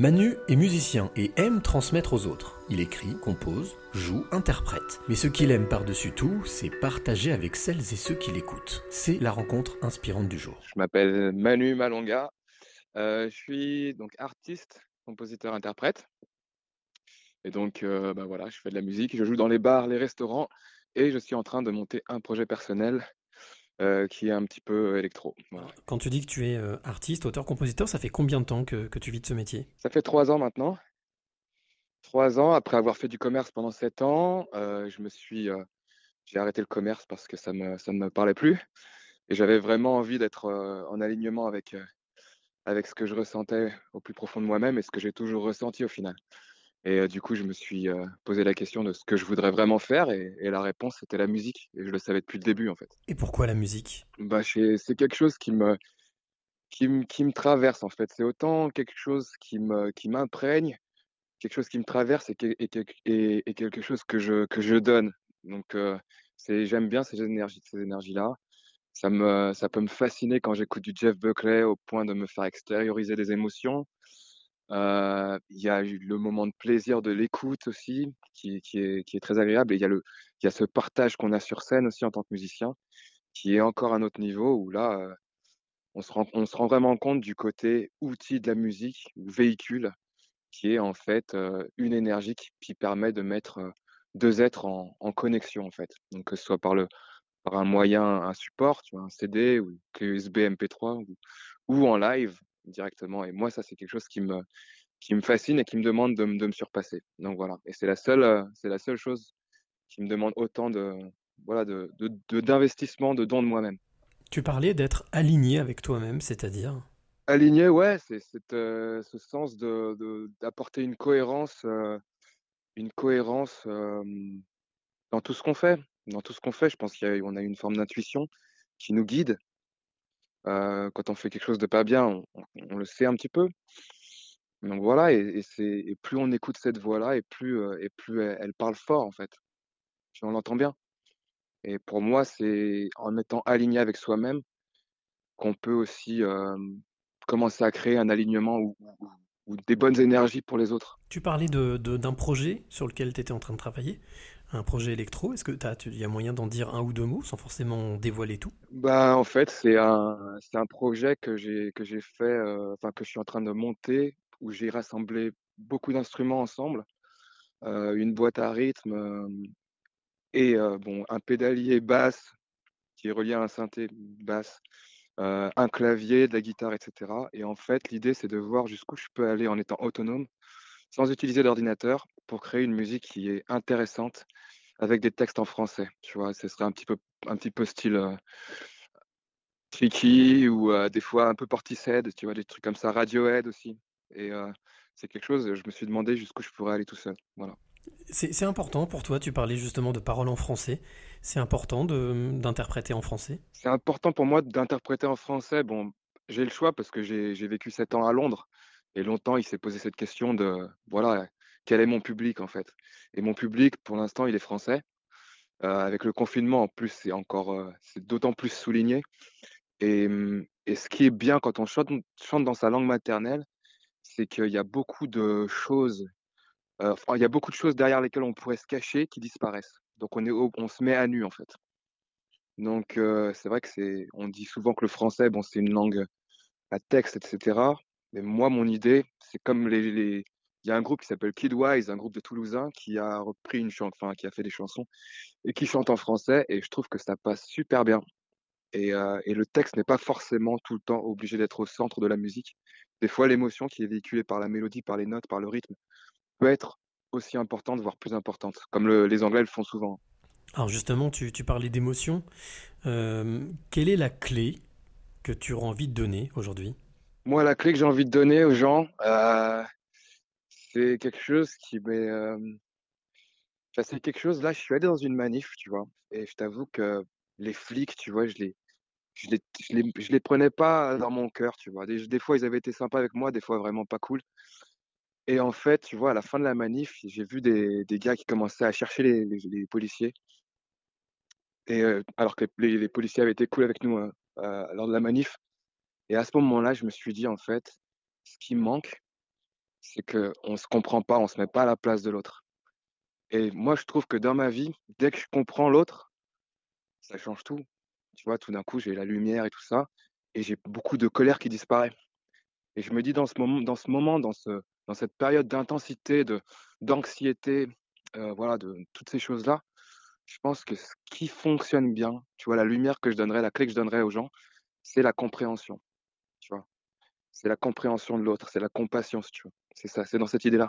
Manu est musicien et aime transmettre aux autres. Il écrit, compose, joue, interprète. Mais ce qu'il aime par-dessus tout, c'est partager avec celles et ceux qui l'écoutent. C'est la rencontre inspirante du jour. Je m'appelle Manu Malonga. Euh, je suis donc artiste, compositeur, interprète. Et donc, euh, bah voilà, je fais de la musique, je joue dans les bars, les restaurants, et je suis en train de monter un projet personnel euh, qui est un petit peu électro. Voilà. Quand tu dis que tu es euh, artiste, auteur, compositeur, ça fait combien de temps que, que tu vis de ce métier? Ça fait trois ans maintenant. Trois ans après avoir fait du commerce pendant sept ans, euh, je me suis, euh, j'ai arrêté le commerce parce que ça me, ça ne me parlait plus, et j'avais vraiment envie d'être euh, en alignement avec euh, avec ce que je ressentais au plus profond de moi-même et ce que j'ai toujours ressenti au final. Et du coup, je me suis posé la question de ce que je voudrais vraiment faire, et, et la réponse c'était la musique, et je le savais depuis le début en fait. Et pourquoi la musique? Bah, c'est quelque chose qui me qui me qui me traverse en fait. C'est autant quelque chose qui me qui m'imprègne, quelque chose qui me traverse et, que- et, que- et, et quelque chose que je que je donne. Donc euh, c'est j'aime bien ces énergies ces énergies-là. Ça me ça peut me fasciner quand j'écoute du Jeff Buckley au point de me faire extérioriser des émotions. Il y a le moment de plaisir de l'écoute aussi, qui, est, très agréable. Et il y a le, il y a ce partage qu'on a sur scène aussi en tant que musicien, qui est encore un autre niveau où là, on se rend, on se rend vraiment compte du côté outil de la musique ou véhicule, qui est en fait une énergie qui, permet de mettre deux êtres en, connexion en fait. Donc que ce soit par le, par un moyen, un support, tu vois, un CD ou USB MP3 ou, ou en live directement. Et moi, ça, c'est quelque chose qui me, qui me fascine et qui me demande de, me- de me surpasser. Donc voilà. Et c'est la seule, c'est la seule chose qui me demande autant de, voilà, de, de, de- d'investissement, de don de moi-même. Tu parlais d'être aligné avec toi-même, c'est-à-dire? Aligné, ouais, c'est euh, ce sens de, d'apporter une cohérence, euh, une cohérence euh, dans tout ce qu'on fait. Dans tout ce qu'on fait, je pense qu'on a une forme d'intuition qui nous guide. Quand on fait quelque chose de pas bien, on, le sait un petit peu. Donc voilà, et, plus on écoute cette voix-là, et plus elle, parle fort en fait. On l'entend bien. Et pour moi, c'est en étant aligné avec soi-même qu'on peut aussi commencer à créer un alignement ou, des bonnes énergies pour les autres. Tu parlais d'un projet sur lequel tu étais en train de travailler, un projet électro. Est-ce que il y a moyen d'en dire un ou deux mots sans forcément dévoiler tout? Bah en fait, c'est un c'est un projet que j'ai que j'ai fait, euh, que je suis en train de monter, où j'ai rassemblé beaucoup d'instruments ensemble, euh, une boîte à rythme euh, et bon un pédalier basse qui est relié à un synthé basse, un clavier, de la guitare, etc. Et en fait, l'idée c'est de voir jusqu'où je peux aller en étant autonome, sans utiliser d'ordinateur, pour créer une musique qui est intéressante avec des textes en français. Tu vois, ce serait un petit peu un petit peu style euh, Tricky ou euh, des fois un peu Portishead, tu vois, des trucs comme ça, Radiohead aussi. Et euh, c'est quelque chose, je me suis demandé jusqu'où je pourrais aller tout seul. Voilà. C'est important pour toi, tu parlais justement de paroles en français. C'est important de, d'interpréter en français? C'est important pour moi d'interpréter en français. Bon, j'ai le choix parce que j'ai vécu sept ans à Londres et longtemps il s'est posé cette question de, voilà, quel est mon public en fait? Et mon public, pour l'instant, il est français. Euh, avec le confinement, en plus, c'est encore, euh, c'est d'autant plus souligné. Et, hum, et ce qui est bien quand on chante, chante dans sa langue maternelle, c'est qu'il y a beaucoup de choses enfin, il y a beaucoup de choses derrière lesquelles on pourrait se cacher qui disparaissent. Donc on est on se met à nu, en fait. Donc heu, c'est vrai que c'est on dit souvent que le français, bon, c'est une langue à texte et cetera. Mais moi, mon idée, c'est comme les les il y a un groupe qui s'appelle Kidwise, un groupe de Toulousains qui a repris une chan enfin, qui a fait des chansons et qui chante en français et je trouve que ça passe super bien et heu et le texte n'est pas forcément tout le temps obligé d'être au centre de la musique. Des fois, l'émotion qui est véhiculée par la mélodie, par les notes, par le rythme peut être aussi importante, voire plus importante, comme le les Anglais le font souvent. Alors justement, tu, tu parlais d'émotion. Euh, quelle est la clé que tu auras envie de donner aujourd'hui? Moi, la clé que j'ai envie de donner aux gens, heu, c'est quelque chose qui m'est, enfin, c'est quelque chose là, je suis allé dans une manif, tu vois? Et je t'avoue que les flics, tu vois, je les je les je les je les prenais pas dans mon cœur, tu vois? Des fois, ils avaient été sympas avec moi, des fois vraiment pas cool. Et en fait, tu vois, à la fin de la manif, j'ai vu des des gars qui commençaient à chercher les les policiers et heu, alors que les les policiers avaient été cool avec nous, heu heu, lors de la manif et à ce moment-là, je me suis dit: «En fait, ce qui manque, c'est qu'on se comprend pas, on se met pas à la place de l'autre. Et moi, je trouve que dans ma vie, dès que je comprends l'autre, ça change tout. Tu vois, tout d'un coup, j'ai la lumière et tout ça, et j'ai beaucoup de colère qui disparaît. Et je me dis dans ce moment, dans ce moment, dans ce, dans cette période d'intensité, d'anxiété, euh, voilà, de toutes ces choses-là, je pense que ce qui fonctionne bien, tu vois, la lumière que je donnerais, la clé que je donnerais aux gens, c'est la compréhension. C'est la compréhension de l'autre, c'est la compassion, si tu veux. C'est ça, c'est dans cette idée-là.